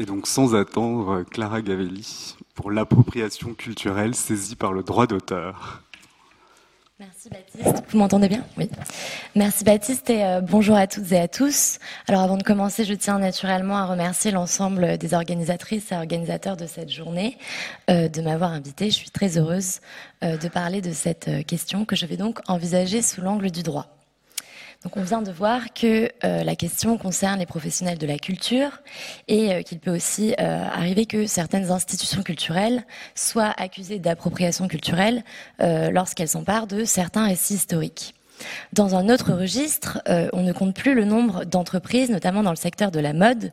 Et donc sans attendre, Clara Gavelli pour l'appropriation culturelle saisie par le droit d'auteur. Merci Baptiste. Vous m'entendez bien? Oui. Merci Baptiste et euh, bonjour à toutes et à tous. Alors avant de commencer, je tiens naturellement à remercier l'ensemble des organisatrices et organisateurs de cette journée euh, de m'avoir invité. Je suis très heureuse euh, de parler de cette question que je vais donc envisager sous l'angle du droit. Donc on vient de voir que euh, la question concerne les professionnels de la culture et euh, qu'il peut aussi euh, arriver que certaines institutions culturelles soient accusées d'appropriation culturelle lorsqu'elles s'emparent de certains récits historiques. Dans un autre registre, euh, on ne compte plus le nombre d'entreprises, notamment dans le secteur de la mode,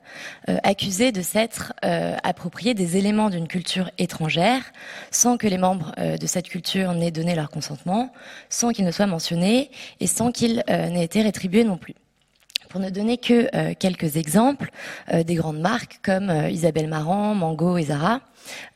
euh, accusées de s'être euh, appropriées des éléments d'une culture étrangère, sans que les membres de cette culture n'aient donné leur consentement, sans qu'ils ne soient mentionnés et sans qu'ils n'aient été rétribués non plus. Pour ne donner que quelques exemples, des grandes marques comme Isabelle Marant, Mango et Zara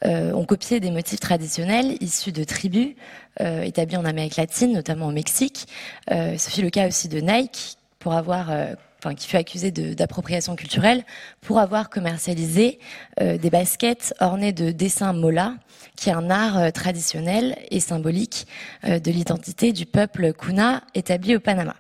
ont copié des motifs traditionnels issus de tribus euh, établis en Amérique latine, notamment au Mexique. Euh, ce fut le cas aussi de Nike, euh, qui fut accusé d'appropriation culturelle pour avoir commercialisé des baskets ornées de dessins mola, qui est un art traditionnel et symbolique de l'identité du peuple Kuna établi au Panama.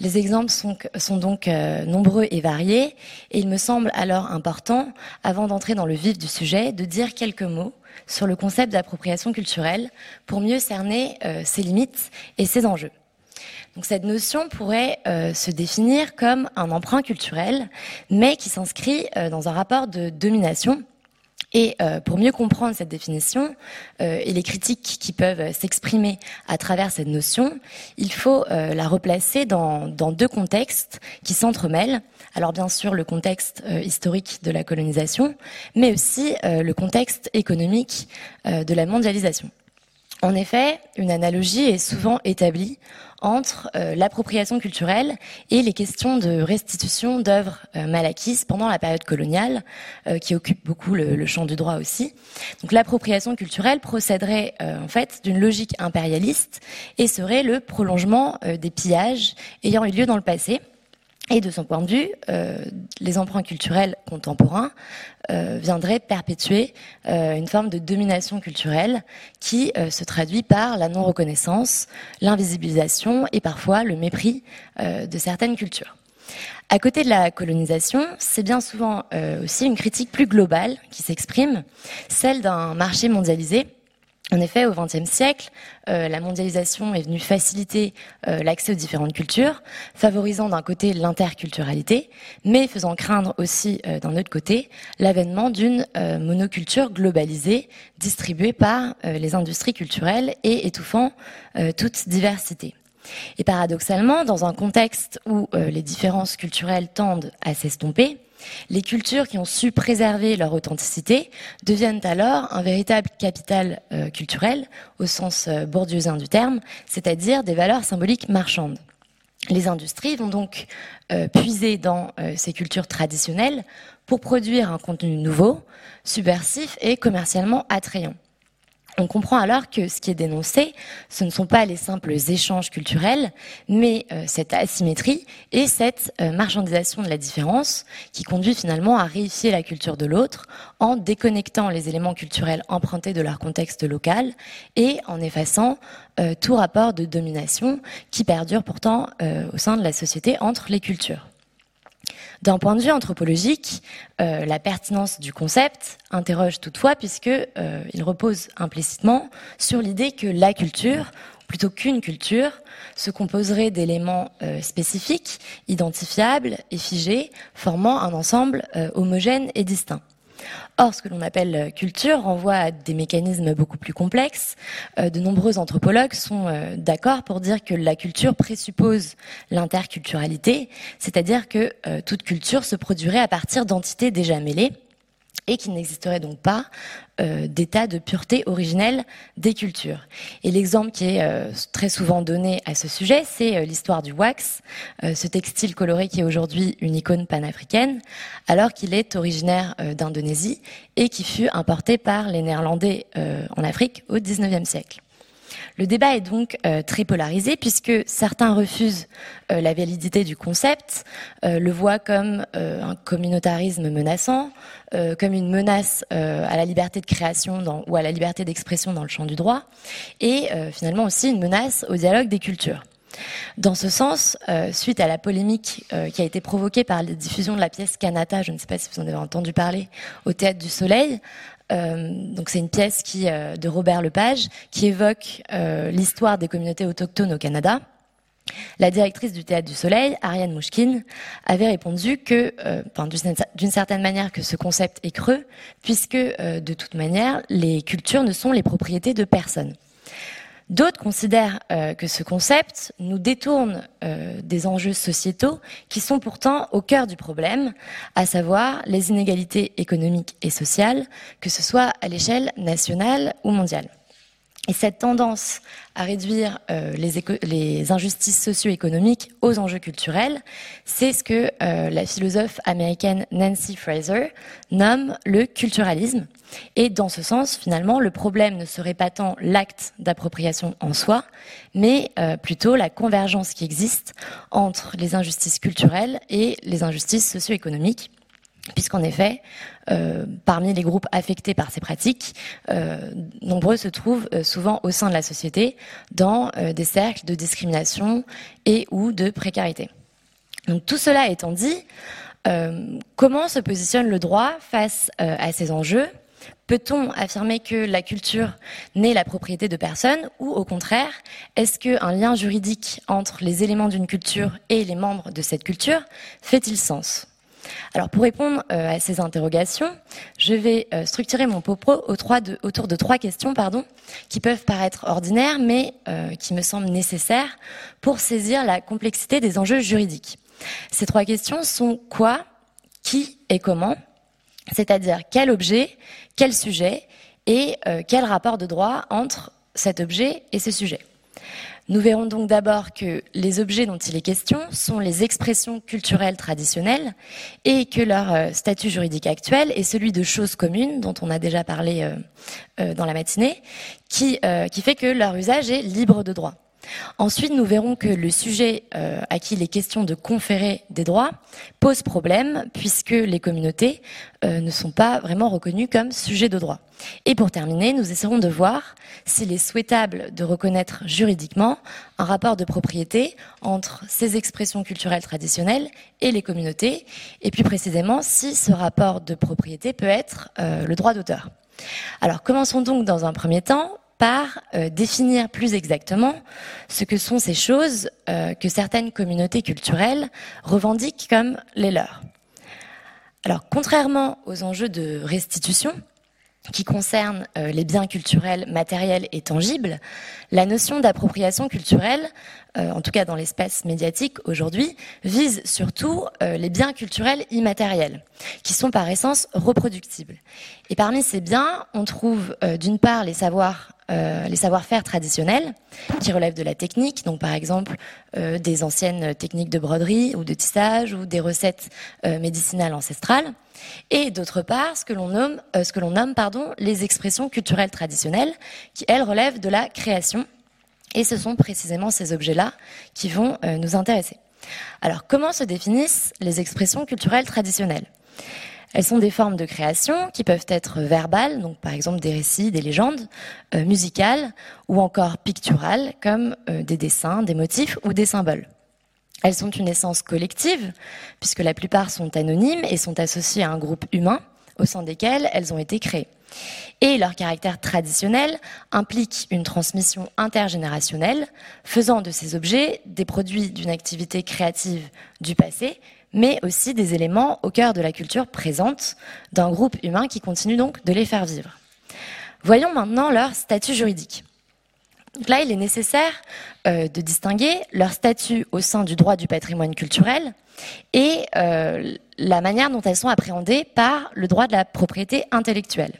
Les exemples sont, donc nombreux et variés, et il me semble alors important, avant d'entrer dans le vif du sujet, de dire quelques mots sur le concept d'appropriation culturelle pour mieux cerner euh, ses limites et ses enjeux. Donc cette notion pourrait euh, se définir comme un emprunt culturel, mais qui s'inscrit euh, dans un rapport de domination et euh, pour mieux comprendre cette définition euh, et les critiques qui peuvent s'exprimer à travers cette notion, il faut euh, la replacer dans, dans, deux contextes qui s'entremêlent. Alors bien sûr le contexte historique de la colonisation, mais aussi le contexte économique de la mondialisation. En effet, une analogie est souvent établie entre euh, l'appropriation culturelle et les questions de restitution d'œuvres euh, mal acquises pendant la période coloniale, euh, qui occupe beaucoup le, le, champ du droit aussi. Donc l'appropriation culturelle procéderait en fait d'une logique impérialiste et serait le prolongement des pillages ayant eu lieu dans le passé. Et de son point de vue, euh, les emprunts culturels contemporains euh, viendraient perpétuer euh, une forme de domination culturelle qui se traduit par la non-reconnaissance, l'invisibilisation et parfois le mépris de certaines cultures. À côté de la colonisation, c'est bien souvent aussi une critique plus globale qui s'exprime, celle d'un marché mondialisé en effet, au XXe siècle, euh, la mondialisation est venue faciliter euh, l'accès aux différentes cultures, favorisant d'un côté l'interculturalité, mais faisant craindre aussi euh, d'un autre côté l'avènement d'une monoculture globalisée distribuée par les industries culturelles et étouffant toute diversité. Et paradoxalement, dans un contexte où les différences culturelles tendent à s'estomper, les cultures qui ont su préserver leur authenticité deviennent alors un véritable capital euh, culturel au sens euh, du terme, c'est-à-dire des valeurs symboliques marchandes. Les industries vont donc euh, puiser dans ces cultures traditionnelles pour produire un contenu nouveau, subversif et commercialement attrayant. On comprend alors que ce qui est dénoncé, ce ne sont pas les simples échanges culturels, mais euh, cette asymétrie et cette euh, marchandisation de la différence qui conduit finalement à réifier la culture de l'autre en déconnectant les éléments culturels empruntés de leur contexte local et en effaçant euh, tout rapport de domination qui perdure pourtant au sein de la société entre les cultures. D'un point de vue anthropologique, euh, la pertinence du concept interroge toutefois puisque euh, il repose implicitement sur l'idée que la culture, plutôt qu'une culture, se composerait d'éléments euh, spécifiques, identifiables et figés, formant un ensemble homogène et distinct. Or, ce que l'on appelle euh, culture renvoie à des mécanismes beaucoup plus complexes. Euh, de nombreux anthropologues sont euh, d'accord pour dire que la culture présuppose l'interculturalité, c'est-à-dire que toute culture se produirait à partir d'entités déjà mêlées et qu'il n'existerait donc pas euh, d'état de pureté originelle des cultures. Et l'exemple qui est euh, très souvent donné à ce sujet, c'est euh, l'histoire du wax, ce textile coloré qui est aujourd'hui une icône panafricaine, alors qu'il est originaire d'Indonésie et qui fut importé par les Néerlandais en Afrique au XIXe siècle. Le débat est donc euh, très polarisé puisque certains refusent euh, la validité du concept, euh, le voient comme un communautarisme menaçant, comme une menace à la liberté de création ou à la liberté d'expression dans le champ du droit, et finalement aussi une menace au dialogue des cultures. Dans ce sens, suite à la polémique qui a été provoquée par la diffusion de la pièce Kanata, je ne sais pas si vous en avez entendu parler, au Théâtre du Soleil, donc c'est une pièce qui, euh, de Robert Lepage qui évoque euh, l'histoire des communautés autochtones au Canada. La directrice du Théâtre du Soleil, Ariane Mouchkine, avait répondu que, d'une certaine manière, que ce concept est creux, puisque, de toute manière, les cultures ne sont les propriétés de personne. D'autres considèrent euh, que ce concept nous détourne euh, des enjeux sociétaux qui sont pourtant au cœur du problème, à savoir les inégalités économiques et sociales, que ce soit à l'échelle nationale ou mondiale. Et cette tendance à réduire euh, les, injustices socio-économiques aux enjeux culturels, c'est ce que euh, la philosophe américaine Nancy Fraser nomme le culturalisme. Et dans ce sens, finalement, le problème ne serait pas tant l'acte d'appropriation en soi, mais euh, plutôt la convergence qui existe entre les injustices culturelles et les injustices socio-économiques puisqu'en effet, euh, parmi les groupes affectés par ces pratiques, euh, nombreux se trouvent euh, souvent au sein de la société dans des cercles de discrimination et ou de précarité. Donc tout cela étant dit, comment se positionne le droit face à ces enjeux? Peut-on affirmer que la culture n'est la propriété de personne ou au contraire, est-ce qu'un lien juridique entre les éléments d'une culture et les membres de cette culture fait-il sens? Alors pour répondre euh, à ces interrogations, je vais euh, structurer mon propos autour de trois questions qui peuvent paraître ordinaires mais euh, qui me semblent nécessaires pour saisir la complexité des enjeux juridiques. Ces trois questions sont quoi, qui et comment, c'est-à-dire quel objet, quel sujet et quel rapport de droit entre cet objet et ce sujet. Nous verrons donc d'abord que les objets dont il est question sont les expressions culturelles traditionnelles et que leur euh, statut juridique actuel est celui de choses communes dont on a déjà parlé euh, euh, dans la matinée, qui, qui fait que leur usage est libre de droit. Ensuite, nous verrons que le sujet euh, à qui il est question de conférer des droits pose problème puisque les communautés euh, ne sont pas vraiment reconnues comme sujets de droit. Et pour terminer, nous essaierons de voir s'il est souhaitable de reconnaître juridiquement un rapport de propriété entre ces expressions culturelles traditionnelles et les communautés, et puis précisément si ce rapport de propriété peut être euh, le droit d'auteur. Alors commençons donc dans un premier temps par euh, définir plus exactement ce que sont ces choses euh, que certaines communautés culturelles revendiquent comme les leurs. Alors, contrairement aux enjeux de restitution, qui concernent euh, les biens culturels matériels et tangibles, la notion d'appropriation culturelle, en tout cas dans l'espace médiatique aujourd'hui, vise surtout les biens culturels immatériels, qui sont par essence reproductibles. Et parmi ces biens, on trouve d'une part les savoirs euh, les savoir-faire traditionnels qui relèvent de la technique, donc par exemple euh, des anciennes techniques de broderie ou de tissage ou des recettes euh, médicinales ancestrales, et d'autre part ce que l'on nomme, pardon, les expressions culturelles traditionnelles qui elles relèvent de la création, et ce sont précisément ces objets-là qui vont nous intéresser. Alors comment se définissent les expressions culturelles traditionnelles? Elles sont des formes de création qui peuvent être verbales, donc par exemple des récits, des légendes, euh, musicales ou encore picturales, comme euh, des dessins, des motifs ou des symboles. Elles sont une essence collective, puisque la plupart sont anonymes et sont associées à un groupe humain au sein desquels elles ont été créées. Et leur caractère traditionnel implique une transmission intergénérationnelle, faisant de ces objets des produits d'une activité créative du passé mais aussi des éléments au cœur de la culture présente d'un groupe humain qui continue donc de les faire vivre. Voyons maintenant leur statut juridique. là, il est nécessaire euh, de distinguer leur statut au sein du droit du patrimoine culturel et euh, la manière dont elles sont appréhendées par le droit de la propriété intellectuelle.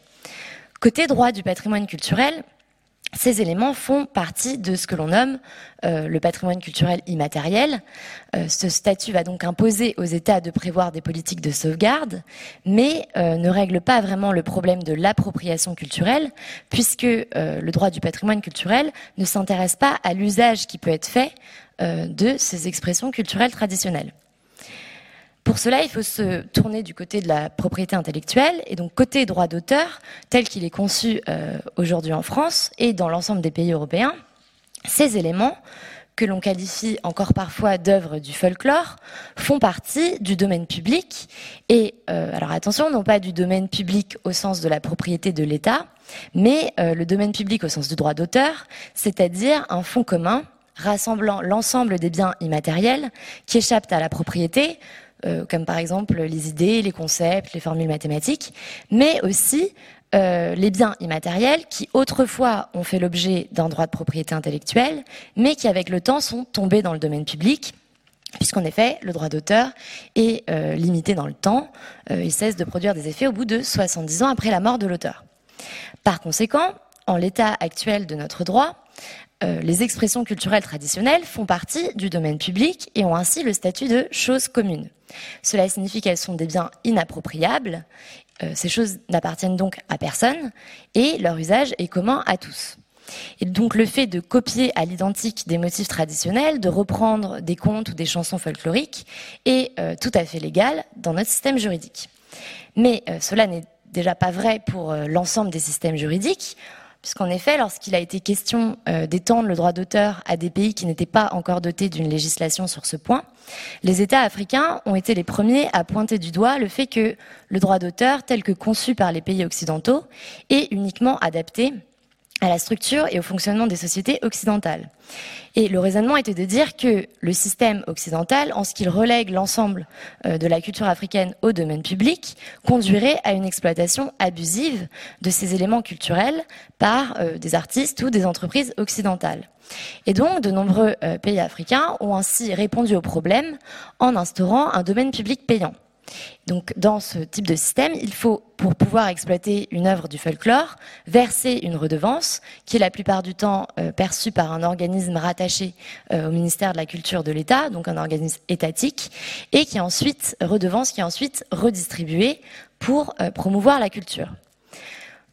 Côté droit du patrimoine culturel, ces éléments font partie de ce que l'on nomme euh, le patrimoine culturel immatériel. Euh, ce statut va donc imposer aux États de prévoir des politiques de sauvegarde, mais euh, ne règle pas vraiment le problème de l'appropriation culturelle, puisque le droit du patrimoine culturel ne s'intéresse pas à l'usage qui peut être fait de ces expressions culturelles traditionnelles. Pour cela, il faut se tourner du côté de la propriété intellectuelle et donc côté droit d'auteur, tel qu'il est conçu euh, aujourd'hui en France et dans l'ensemble des pays européens. Ces éléments, que l'on qualifie encore parfois d'œuvres du folklore, font partie du domaine public et, euh, alors attention, non pas du domaine public au sens de la propriété de l'État, mais euh, le domaine public au sens du droit d'auteur, c'est-à-dire un fonds commun rassemblant l'ensemble des biens immatériels qui échappent à la propriété, euh, comme par exemple les idées, les concepts, les formules mathématiques, mais aussi euh, les biens immatériels qui autrefois ont fait l'objet d'un droit de propriété intellectuelle, mais qui avec le temps sont tombés dans le domaine public, puisqu'en effet, le droit d'auteur est euh, limité dans le temps, il cesse de produire des effets au bout de 70 ans après la mort de l'auteur. Par conséquent, en l'état actuel de notre droit, les expressions culturelles traditionnelles font partie du domaine public et ont ainsi le statut de choses communes. Cela signifie qu'elles sont des biens inappropriables. Euh, ces choses n'appartiennent donc à personne et leur usage est commun à tous. Et donc le fait de copier à l'identique des motifs traditionnels, de reprendre des contes ou des chansons folkloriques est euh, tout à fait légal dans notre système juridique. Mais euh, cela n'est déjà pas vrai pour l'ensemble des systèmes juridiques puisqu'en effet, lorsqu'il a été question euh, d'étendre le droit d'auteur à des pays qui n'étaient pas encore dotés d'une législation sur ce point, les États africains ont été les premiers à pointer du doigt le fait que le droit d'auteur, tel que conçu par les pays occidentaux, est uniquement adapté à la structure et au fonctionnement des sociétés occidentales. Et le raisonnement était de dire que le système occidental, en ce qu'il relègue l'ensemble euh, de la culture africaine au domaine public, conduirait à une exploitation abusive de ces éléments culturels par euh, des artistes ou des entreprises occidentales. Et donc, de nombreux euh, pays africains ont ainsi répondu au problème en instaurant un domaine public payant. Donc, dans ce type de système, il faut, pour pouvoir exploiter une œuvre du folklore, verser une redevance, qui est la plupart du temps euh, perçue par un organisme rattaché euh, au ministère de la Culture de l'État, donc un organisme étatique, et qui est ensuite redevance qui est ensuite redistribuée pour euh, promouvoir la culture.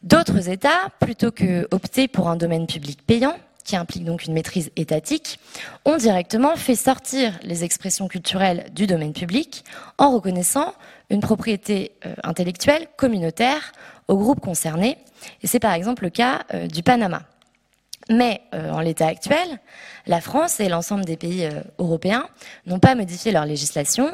D'autres États, plutôt que opter pour un domaine public payant, qui implique donc une maîtrise étatique, ont directement fait sortir les expressions culturelles du domaine public en reconnaissant une propriété euh, intellectuelle communautaire aux groupes concernés. Et c'est par exemple le cas euh, du Panama. Mais euh, en l'état actuel, la France et l'ensemble des pays euh, européens n'ont pas modifié leur législation.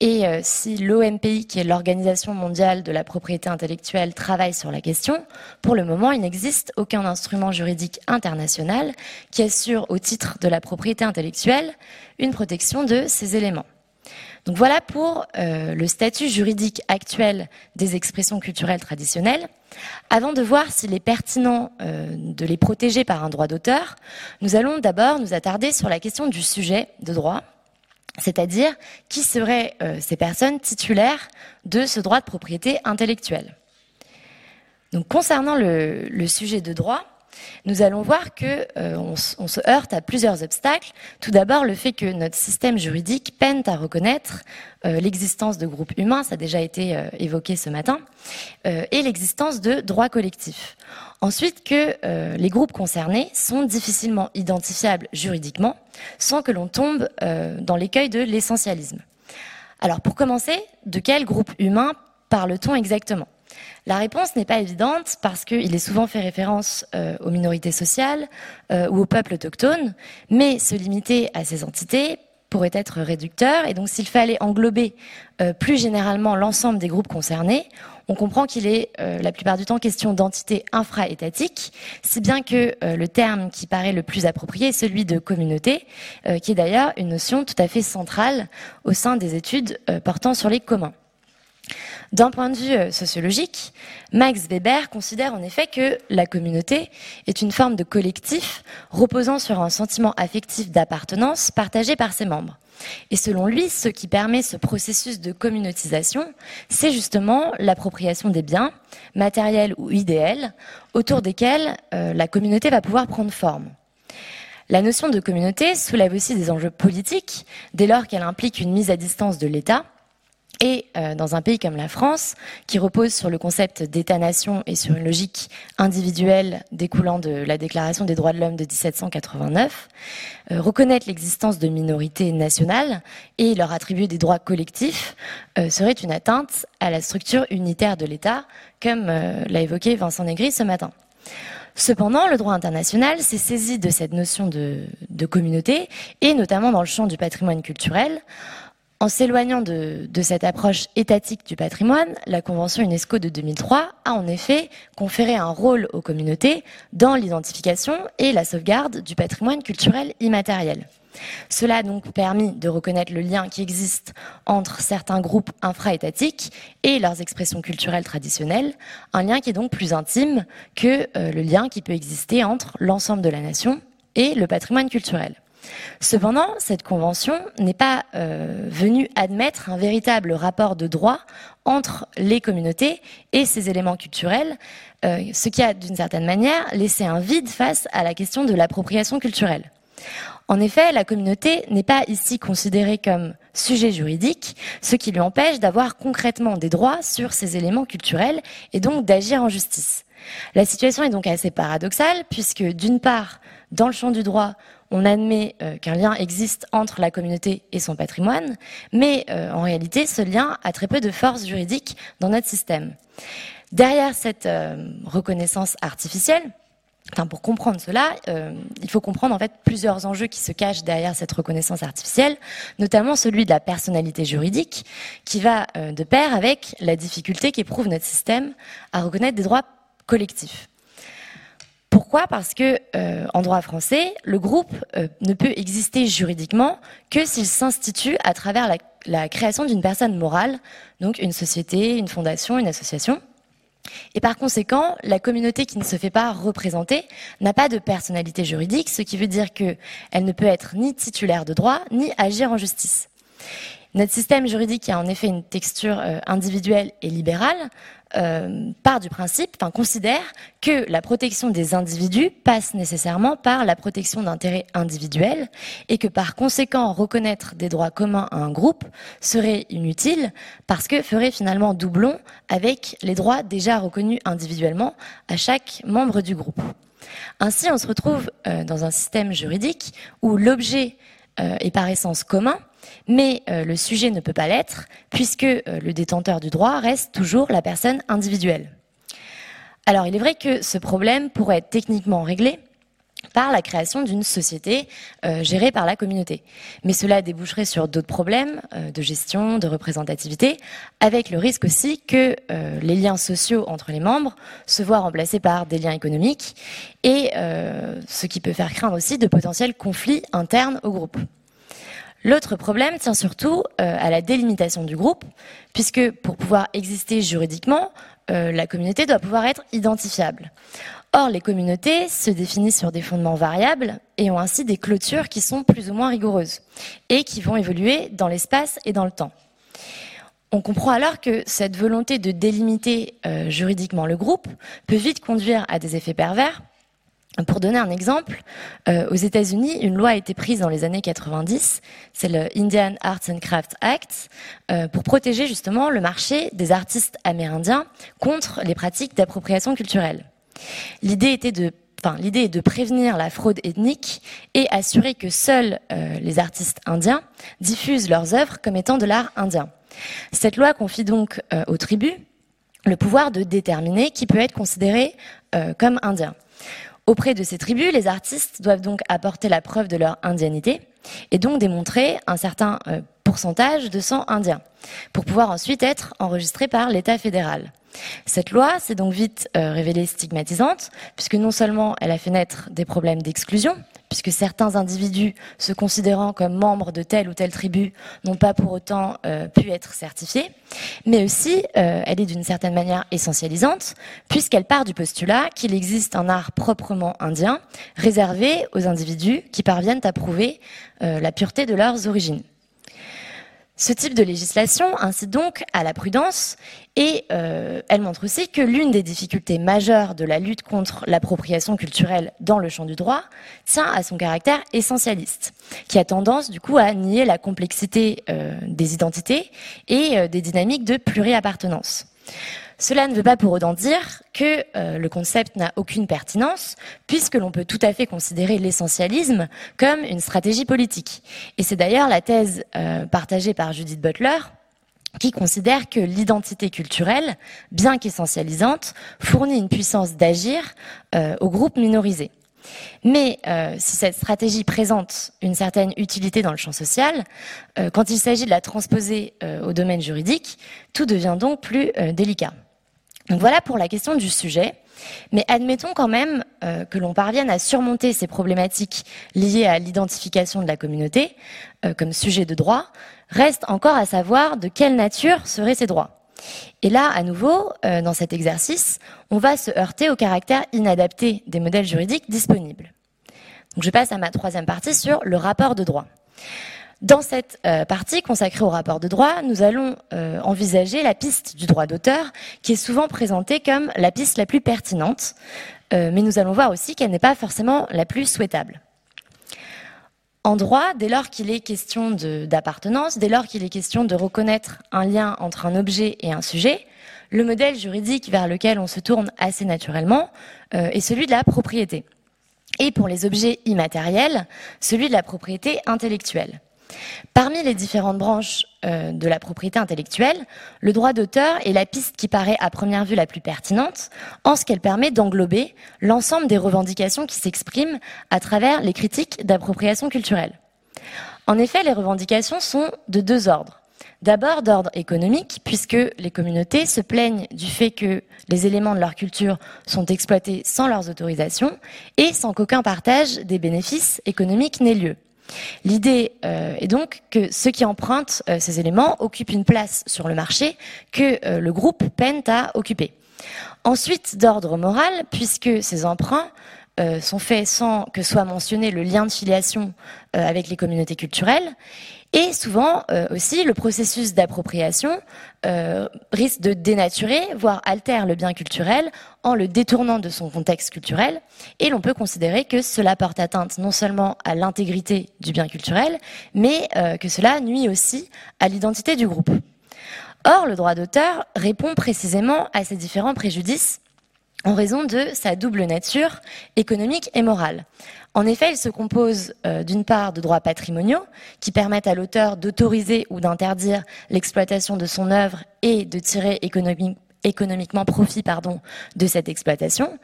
Et euh, si l'OMPI, qui est l'Organisation mondiale de la propriété intellectuelle, travaille sur la question, pour le moment, il n'existe aucun instrument juridique international qui assure au titre de la propriété intellectuelle une protection de ces éléments. Donc voilà pour euh, le statut juridique actuel des expressions culturelles traditionnelles. Avant de voir s'il est pertinent euh, de les protéger par un droit d'auteur, nous allons d'abord nous attarder sur la question du sujet de droit, c'est-à-dire qui seraient euh, ces personnes titulaires de ce droit de propriété intellectuelle. Donc concernant le sujet de droit, nous allons voir que euh, se heurte à plusieurs obstacles. Tout d'abord, le fait que notre système juridique peine à reconnaître euh, l'existence de groupes humains, ça a déjà été euh, évoqué ce matin, et l'existence de droits collectifs. Ensuite, que les groupes concernés sont difficilement identifiables juridiquement, sans que l'on tombe dans l'écueil de l'essentialisme. Alors, pour commencer, de quel groupe humain parle-t-on exactement? La réponse n'est pas évidente parce qu'il est souvent fait référence euh, aux minorités sociales euh, ou aux peuples autochtones, mais se limiter à ces entités pourrait être réducteur. Et donc s'il fallait englober euh, plus généralement l'ensemble des groupes concernés, on comprend qu'il est la plupart du temps question d'entités infra-étatiques, si bien que le terme qui paraît le plus approprié est celui de communauté, qui est d'ailleurs une notion tout à fait centrale au sein des études portant sur les communs. D'un point de vue euh, sociologique, Max Weber considère en effet que la communauté est une forme de collectif reposant sur un sentiment affectif d'appartenance partagé par ses membres. Et selon lui, ce qui permet ce processus de communautisation, c'est justement l'appropriation des biens, matériels ou idéels, autour desquels euh, la communauté va pouvoir prendre forme. La notion de communauté soulève aussi des enjeux politiques, dès lors qu'elle implique une mise à distance de l'État, et euh, dans un pays comme la France, qui repose sur le concept d'État-nation et sur une logique individuelle découlant de la Déclaration des droits de l'homme de 1789, euh, reconnaître l'existence de minorités nationales et leur attribuer des droits collectifs euh, serait une atteinte à la structure unitaire de l'État, comme l'a évoqué Vincent Negri ce matin. Cependant, le droit international s'est saisi de cette notion de, de communauté, et notamment dans le champ du patrimoine culturel, en s'éloignant de, cette approche étatique du patrimoine, la Convention UNESCO de 2003 a en effet conféré un rôle aux communautés dans l'identification et la sauvegarde du patrimoine culturel immatériel. Cela a donc permis de reconnaître le lien qui existe entre certains groupes infra-étatiques et leurs expressions culturelles traditionnelles, un lien qui est donc plus intime que euh, le lien qui peut exister entre l'ensemble de la nation et le patrimoine culturel. Cependant, cette convention n'est pas euh, venue admettre un véritable rapport de droit entre les communautés et ces éléments culturels, euh, ce qui a d'une certaine manière laissé un vide face à la question de l'appropriation culturelle. En effet, la communauté n'est pas ici considérée comme sujet juridique, ce qui lui empêche d'avoir concrètement des droits sur ces éléments culturels et donc d'agir en justice. La situation est donc assez paradoxale puisque d'une part, dans le champ du droit, on admet euh, qu'un lien existe entre la communauté et son patrimoine, mais euh, en réalité, ce lien a très peu de force juridique dans notre système. Derrière cette euh, reconnaissance artificielle, pour comprendre cela, il faut comprendre en fait plusieurs enjeux qui se cachent derrière cette reconnaissance artificielle, notamment celui de la personnalité juridique, qui va de pair avec la difficulté qu'éprouve notre système à reconnaître des droits collectifs. Pourquoi? Parce que euh, en droit français, le groupe euh, ne peut exister juridiquement que s'il s'institue à travers la, la création d'une personne morale, donc une société, une fondation, une association. Et par conséquent, la communauté qui ne se fait pas représenter n'a pas de personnalité juridique, ce qui veut dire qu'elle ne peut être ni titulaire de droit, ni agir en justice. Notre système juridique a en effet une texture euh, individuelle et libérale, euh, part du principe, enfin considère que la protection des individus passe nécessairement par la protection d'intérêts individuels et que par conséquent reconnaître des droits communs à un groupe serait inutile parce que ferait finalement doublon avec les droits déjà reconnus individuellement à chaque membre du groupe. Ainsi, on se retrouve euh, dans un système juridique où l'objet est par essence commun, mais euh, le sujet ne peut pas l'être, puisque euh, le détenteur du droit reste toujours la personne individuelle. Alors il est vrai que ce problème pourrait être techniquement réglé par la création d'une société euh, gérée par la communauté. Mais cela déboucherait sur d'autres problèmes de gestion, de représentativité, avec le risque aussi que les liens sociaux entre les membres se voient remplacés par des liens économiques, et ce qui peut faire craindre aussi de potentiels conflits internes au groupe. L'autre problème tient surtout euh, à la délimitation du groupe, puisque pour pouvoir exister juridiquement, euh, la communauté doit pouvoir être identifiable. Or, les communautés se définissent sur des fondements variables et ont ainsi des clôtures qui sont plus ou moins rigoureuses et qui vont évoluer dans l'espace et dans le temps. On comprend alors que cette volonté de délimiter euh, juridiquement le groupe peut vite conduire à des effets pervers pour donner un exemple, euh, aux États-Unis, une loi a été prise dans les années 90, c'est le Indian Arts and Crafts Act, euh, pour protéger justement le marché des artistes amérindiens contre les pratiques d'appropriation culturelle. L'idée était de est de prévenir la fraude ethnique et assurer que seuls euh, les artistes indiens diffusent leurs œuvres comme étant de l'art indien. Cette loi confie donc aux tribus le pouvoir de déterminer qui peut être considéré comme indien. Auprès de ces tribus, les artistes doivent donc apporter la preuve de leur indianité et donc démontrer un certain euh, pourcentage de sang indien pour pouvoir ensuite être enregistrés par l'État fédéral. Cette loi s'est donc vite euh, révélée stigmatisante puisque non seulement elle a fait naître des problèmes d'exclusion puisque certains individus se considérant comme membres de telle ou telle tribu n'ont pas pour autant euh, pu être certifiés, mais aussi euh, elle est d'une certaine manière essentialisante, puisqu'elle part du postulat qu'il existe un art proprement indien, réservé aux individus qui parviennent à prouver euh, la pureté de leurs origines. Ce type de législation incite donc à la prudence et euh, elle montre aussi que l'une des difficultés majeures de la lutte contre l'appropriation culturelle dans le champ du droit tient à son caractère essentialiste, qui a tendance du coup à nier la complexité euh, des identités et euh, des dynamiques de pluriappartenance. Cela ne veut pas pour autant dire que euh, le concept n'a aucune pertinence, puisque l'on peut tout à fait considérer l'essentialisme comme une stratégie politique. Et c'est d'ailleurs la thèse euh, partagée par Judith Butler, qui considère que l'identité culturelle, bien qu'essentialisante, fournit une puissance d'agir euh, aux groupes minorisés. Mais si cette stratégie présente une certaine utilité dans le champ social, quand il s'agit de la transposer au domaine juridique, tout devient donc plus délicat. Donc voilà pour la question du sujet. Mais admettons quand même que l'on parvienne à surmonter ces problématiques liées à l'identification de la communauté comme sujet de droit. Reste encore à savoir de quelle nature seraient ces droits. Et là, à nouveau, euh, dans cet exercice, on va se heurter au caractère inadapté des modèles juridiques disponibles. Donc je passe à ma troisième partie sur le rapport de droit. Dans cette euh, partie consacrée au rapport de droit, nous allons euh, envisager la piste du droit d'auteur, qui est souvent présentée comme la piste la plus pertinente, mais nous allons voir aussi qu'elle n'est pas forcément la plus souhaitable. En droit, dès lors qu'il est question d'appartenance, dès lors qu'il est question de reconnaître un lien entre un objet et un sujet, le modèle juridique vers lequel on se tourne assez naturellement euh, est celui de la propriété. Et pour les objets immatériels, celui de la propriété intellectuelle. Parmi les différentes branches euh, de la propriété intellectuelle, le droit d'auteur est la piste qui paraît à première vue la plus pertinente, en ce qu'elle permet d'englober l'ensemble des revendications qui s'expriment à travers les critiques d'appropriation culturelle. En effet, les revendications sont de deux ordres. D'abord d'ordre économique, puisque les communautés se plaignent du fait que les éléments de leur culture sont exploités sans leurs autorisations et sans qu'aucun partage des bénéfices économiques n'ait lieu. L'idée euh, est donc que ceux qui empruntent euh, ces éléments occupent une place sur le marché que euh, le groupe peine à occuper. Ensuite, d'ordre moral, puisque ces emprunts sont faits sans que soit mentionné le lien de filiation avec les communautés culturelles, et souvent euh, aussi, le processus d'appropriation euh, risque de dénaturer, voire altère le bien culturel en le détournant de son contexte culturel. Et l'on peut considérer que cela porte atteinte non seulement à l'intégrité du bien culturel, mais euh, que cela nuit aussi à l'identité du groupe. Or, le droit d'auteur répond précisément à ces différents préjudices en raison de sa double nature économique et morale. En effet, il se compose euh, d'une part de droits patrimoniaux qui permettent à l'auteur d'autoriser ou d'interdire l'exploitation de son œuvre et de tirer économiquement économiquement profit pardon, de cette exploitation.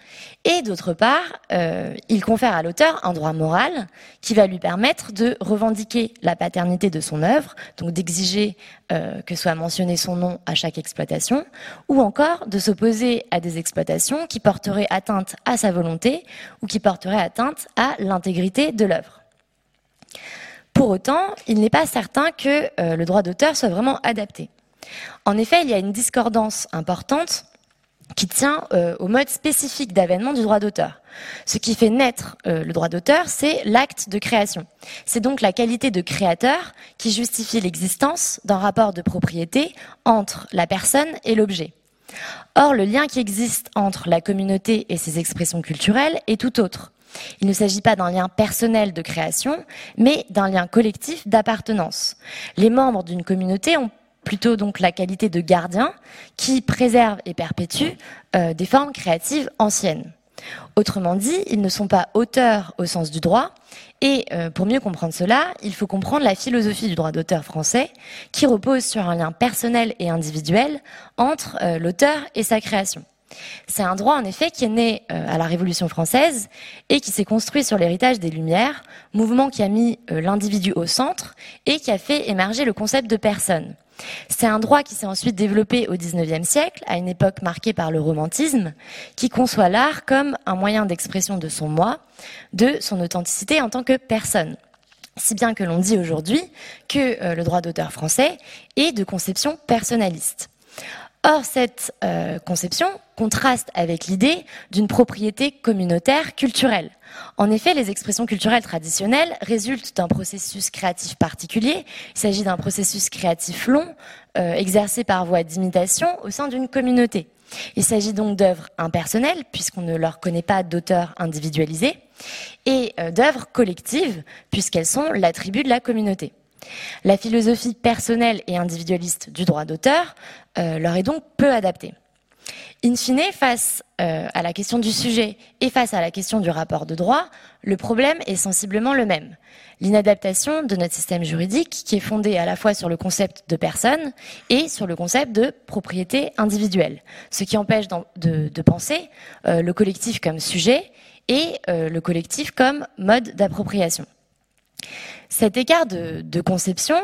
Et d'autre part, euh, il confère à l'auteur un droit moral qui va lui permettre de revendiquer la paternité de son œuvre, donc d'exiger euh, que soit mentionné son nom à chaque exploitation, ou encore de s'opposer à des exploitations qui porteraient atteinte à sa volonté ou qui porteraient atteinte à l'intégrité de l'œuvre. Pour autant, il n'est pas certain que euh, le droit d'auteur soit vraiment adapté. En effet, il y a une discordance importante qui tient euh, au mode spécifique d'avènement du droit d'auteur. Ce qui fait naître euh, le droit d'auteur, c'est l'acte de création. C'est donc la qualité de créateur qui justifie l'existence d'un rapport de propriété entre la personne et l'objet. Or, le lien qui existe entre la communauté et ses expressions culturelles est tout autre. Il ne s'agit pas d'un lien personnel de création, mais d'un lien collectif d'appartenance. Les membres d'une communauté ont plutôt donc la qualité de gardien qui préserve et perpétue euh, des formes créatives anciennes. Autrement dit, ils ne sont pas auteurs au sens du droit, et euh, pour mieux comprendre cela, il faut comprendre la philosophie du droit d'auteur français, qui repose sur un lien personnel et individuel entre euh, l'auteur et sa création. C'est un droit en effet qui est né à la Révolution française et qui s'est construit sur l'héritage des Lumières, mouvement qui a mis l'individu au centre et qui a fait émerger le concept de personne. C'est un droit qui s'est ensuite développé au XIXe siècle, à une époque marquée par le romantisme, qui conçoit l'art comme un moyen d'expression de son moi, de son authenticité en tant que personne. Si bien que l'on dit aujourd'hui que euh, le droit d'auteur français est de conception personnaliste. Or, cette euh, conception contraste avec l'idée d'une propriété communautaire culturelle. En effet, les expressions culturelles traditionnelles résultent d'un processus créatif particulier. Il s'agit d'un processus créatif long, euh, exercé par voie d'imitation au sein d'une communauté. Il s'agit donc d'œuvres impersonnelles, puisqu'on ne leur connaît pas d'auteur individualisé, et euh, d'œuvres collectives, puisqu'elles sont l'attribut de la communauté. La philosophie personnelle et individualiste du droit d'auteur euh, leur est donc peu adaptée. In fine, face euh, à la question du sujet et face à la question du rapport de droit, le problème est sensiblement le même. L'inadaptation de notre système juridique qui est fondé à la fois sur le concept de personne et sur le concept de propriété individuelle, ce qui empêche de, penser euh, le collectif comme sujet et le collectif comme mode d'appropriation. Cet écart de, conception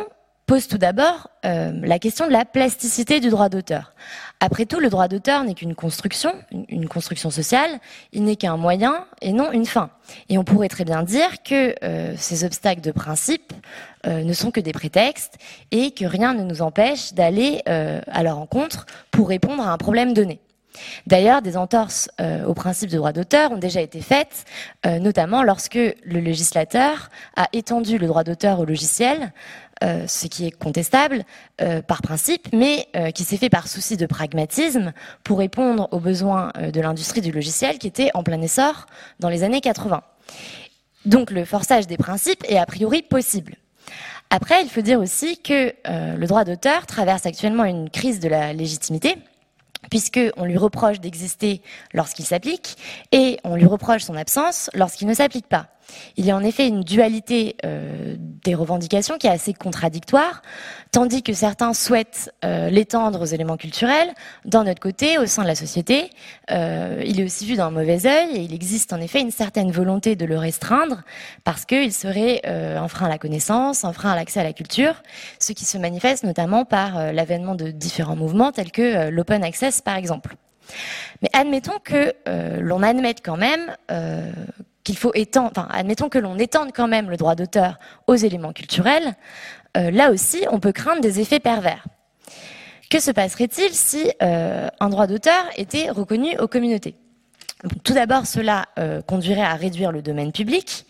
pose tout d'abord euh, la question de la plasticité du droit d'auteur. Après tout, le droit d'auteur n'est qu'une construction, une, construction sociale, il n'est qu'un moyen et non une fin. Et on pourrait très bien dire que euh, ces obstacles de principe euh, ne sont que des prétextes et que rien ne nous empêche d'aller à leur rencontre pour répondre à un problème donné. D'ailleurs, des entorses euh, au principe de droit d'auteur ont déjà été faites, euh, notamment lorsque le législateur a étendu le droit d'auteur au logiciel, euh, ce qui est contestable par principe, mais qui s'est fait par souci de pragmatisme pour répondre aux besoins de l'industrie du logiciel qui était en plein essor dans les années 80. Donc le forçage des principes est a priori possible. Après, il faut dire aussi que le droit d'auteur traverse actuellement une crise de la légitimité puisqu'on lui reproche d'exister lorsqu'il s'applique et on lui reproche son absence lorsqu'il ne s'applique pas. Il y a en effet une dualité euh, des revendications qui est assez contradictoire, tandis que certains souhaitent euh, l'étendre aux éléments culturels. D'un autre côté, au sein de la société, euh, il est aussi vu d'un mauvais œil et il existe en effet une certaine volonté de le restreindre parce qu'il serait un frein à la connaissance, un frein à l'accès à la culture, ce qui se manifeste notamment par l'avènement de différents mouvements tels que l'open access par exemple. Mais admettons que l'on admette quand même qu'il faut étendre, enfin, admettons que l'on étende quand même le droit d'auteur aux éléments culturels, euh, là aussi, on peut craindre des effets pervers. Que se passerait-il si euh, un droit d'auteur était reconnu aux communautés? Tout d'abord, cela euh, conduirait à réduire le domaine public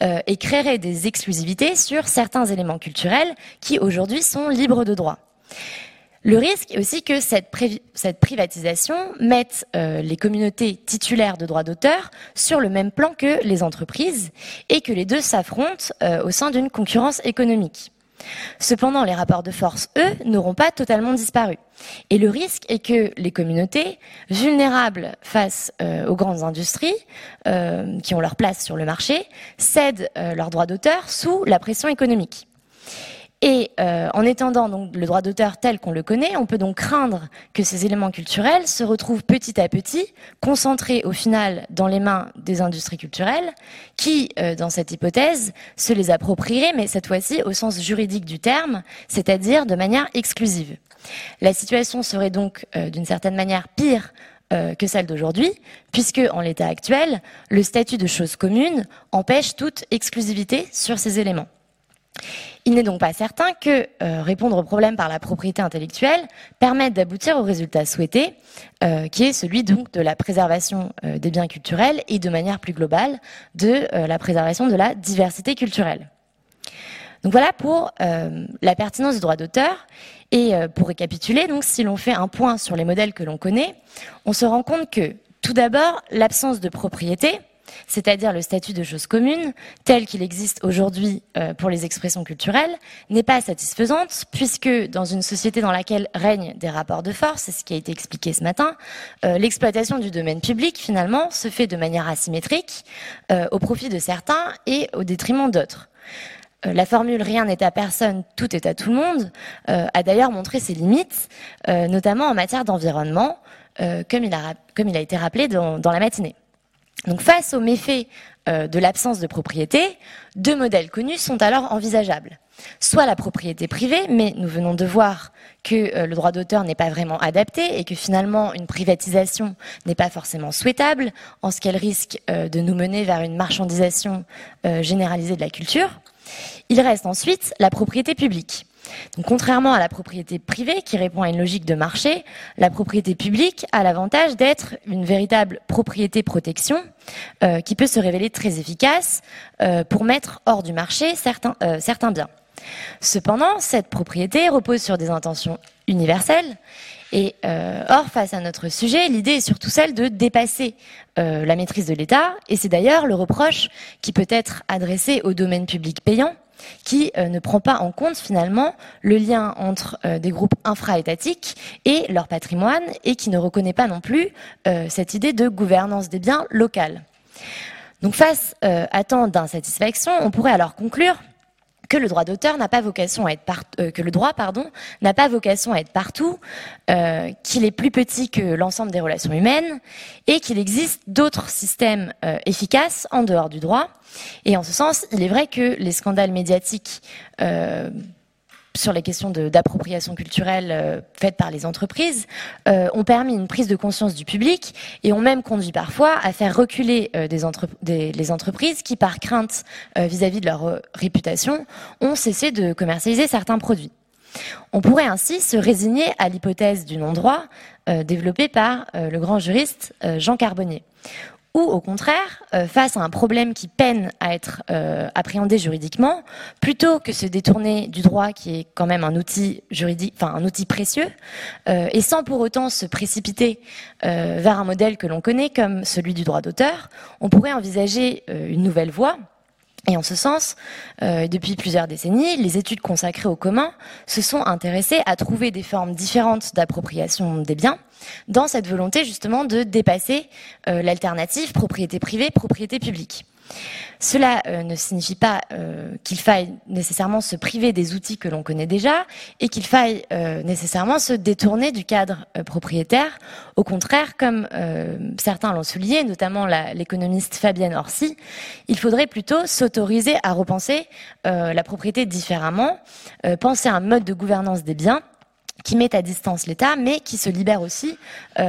et créerait des exclusivités sur certains éléments culturels qui aujourd'hui sont libres de droit. Le risque est aussi que cette, privatisation mette euh, les communautés titulaires de droits d'auteur sur le même plan que les entreprises et que les deux s'affrontent euh, au sein d'une concurrence économique. Cependant, les rapports de force, eux, n'auront pas totalement disparu. Et le risque est que les communautés, vulnérables face euh, aux grandes industries, qui ont leur place sur le marché, cèdent leurs droits d'auteur sous la pression économique. Et euh, en étendant donc le droit d'auteur tel qu'on le connaît, on peut donc craindre que ces éléments culturels se retrouvent petit à petit concentrés au final dans les mains des industries culturelles, qui, euh, dans cette hypothèse, se les approprieraient, mais cette fois-ci au sens juridique du terme, c'est-à-dire de manière exclusive. La situation serait donc euh, d'une certaine manière pire que celle d'aujourd'hui, puisque en l'état actuel, le statut de chose commune empêche toute exclusivité sur ces éléments. Il n'est donc pas certain que euh, répondre au problème par la propriété intellectuelle permette d'aboutir au résultat souhaité, euh, qui est celui donc de la préservation euh, des biens culturels et de manière plus globale de la préservation de la diversité culturelle. Donc voilà pour la pertinence du droit d'auteur. Et pour récapituler, donc si l'on fait un point sur les modèles que l'on connaît, on se rend compte que tout d'abord, l'absence de propriété, c'est-à-dire le statut de chose commune, tel qu'il existe aujourd'hui euh, pour les expressions culturelles, n'est pas satisfaisante, puisque dans une société dans laquelle règnent des rapports de force, c'est ce qui a été expliqué ce matin, euh, l'exploitation du domaine public, finalement, se fait de manière asymétrique, euh, au profit de certains et au détriment d'autres. La formule rien n'est à personne, tout est à tout le monde a d'ailleurs montré ses limites, notamment en matière d'environnement, comme, il a, été rappelé dans la matinée. Donc face aux méfaits de l'absence de propriété, deux modèles connus sont alors envisageables. Soit la propriété privée, mais nous venons de voir que le droit d'auteur n'est pas vraiment adapté et que finalement une privatisation n'est pas forcément souhaitable en ce qu'elle risque de nous mener vers une marchandisation généralisée de la culture. Il reste ensuite la propriété publique. Donc, contrairement à la propriété privée qui répond à une logique de marché, la propriété publique a l'avantage d'être une véritable propriété protection euh, qui peut se révéler très efficace euh, pour mettre hors du marché certains, euh, certains biens. Cependant, cette propriété repose sur des intentions universelles et or, face à notre sujet, l'idée est surtout celle de dépasser la maîtrise de l'État, et c'est d'ailleurs le reproche qui peut être adressé au domaine public payant, qui euh, ne prend pas en compte finalement le lien entre euh, des groupes infra-étatiques et leur patrimoine et qui ne reconnaît pas non plus euh, cette idée de gouvernance des biens locales. Donc face à tant d'insatisfaction, on pourrait alors conclure que le droit d'auteur n'a pas vocation à être euh, que le droit pardon n'a pas vocation à être partout, euh, qu'il est plus petit que l'ensemble des relations humaines et qu'il existe d'autres systèmes euh, efficaces en dehors du droit. Et en ce sens, il est vrai que les scandales médiatiques sur les questions d'appropriation culturelle euh, faites par les entreprises euh, ont permis une prise de conscience du public et ont même conduit parfois à faire reculer euh, des, les entreprises qui, par crainte vis-à-vis de leur réputation, ont cessé de commercialiser certains produits. On pourrait ainsi se résigner à l'hypothèse du non-droit développée par le grand juriste Jean Carbonnier, ou au contraire, euh, face à un problème qui peine à être euh, appréhendé juridiquement, plutôt que se détourner du droit qui est quand même un outil juridique, enfin un outil précieux, euh, et sans pour autant se précipiter vers un modèle que l'on connaît comme celui du droit d'auteur, on pourrait envisager une nouvelle voie et en ce sens, euh, depuis plusieurs décennies, les études consacrées au commun se sont intéressées à trouver des formes différentes d'appropriation des biens dans cette volonté justement de dépasser euh, l'alternative propriété privée, propriété publique. Cela euh, ne signifie pas euh, qu'il faille nécessairement se priver des outils que l'on connaît déjà et qu'il faille euh, nécessairement se détourner du cadre propriétaire. Au contraire, comme certains l'ont souligné, notamment l'économiste Fabienne Orsi, il faudrait plutôt s'autoriser à repenser la propriété différemment, penser à un mode de gouvernance des biens qui met à distance l'État, mais qui se libère aussi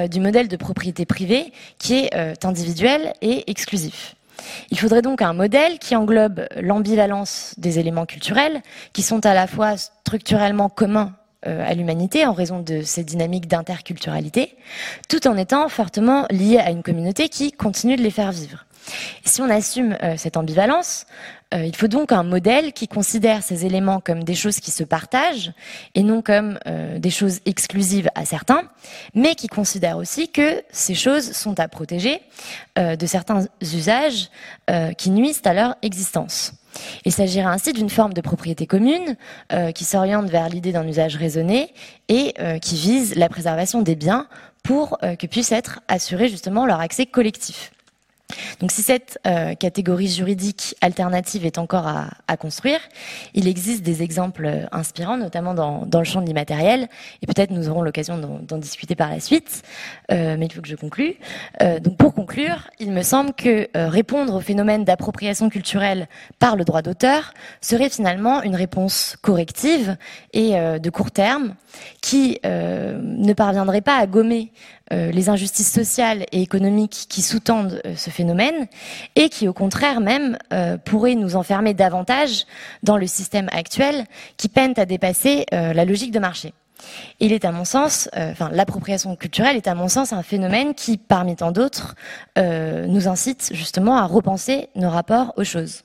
du modèle de propriété privée qui est individuel et exclusif. Il faudrait donc un modèle qui englobe l'ambivalence des éléments culturels, qui sont à la fois structurellement communs euh, à l'humanité en raison de ces dynamiques d'interculturalité, tout en étant fortement liés à une communauté qui continue de les faire vivre. Si on assume euh, cette ambivalence, euh, il faut donc un modèle qui considère ces éléments comme des choses qui se partagent et non comme euh, des choses exclusives à certains, mais qui considère aussi que ces choses sont à protéger de certains usages qui nuisent à leur existence. Il s'agira ainsi d'une forme de propriété commune qui s'oriente vers l'idée d'un usage raisonné et qui vise la préservation des biens pour que puisse être assuré justement leur accès collectif. Donc si cette euh, catégorie juridique alternative est encore à, construire, il existe des exemples euh, inspirants, notamment dans, le champ de l'immatériel, et peut-être nous aurons l'occasion d'en discuter par la suite, euh, mais il faut que je conclue. donc pour conclure, il me semble que répondre au phénomène d'appropriation culturelle par le droit d'auteur serait finalement une réponse corrective et de court terme qui ne parviendrait pas à gommer euh, les injustices sociales et économiques qui sous-tendent euh, ce phénomène et qui, au contraire même, euh, pourraient nous enfermer davantage dans le système actuel qui peine à dépasser la logique de marché. Il est à mon sens, enfin l'appropriation culturelle est à mon sens un phénomène qui, parmi tant d'autres, nous incite justement à repenser nos rapports aux choses.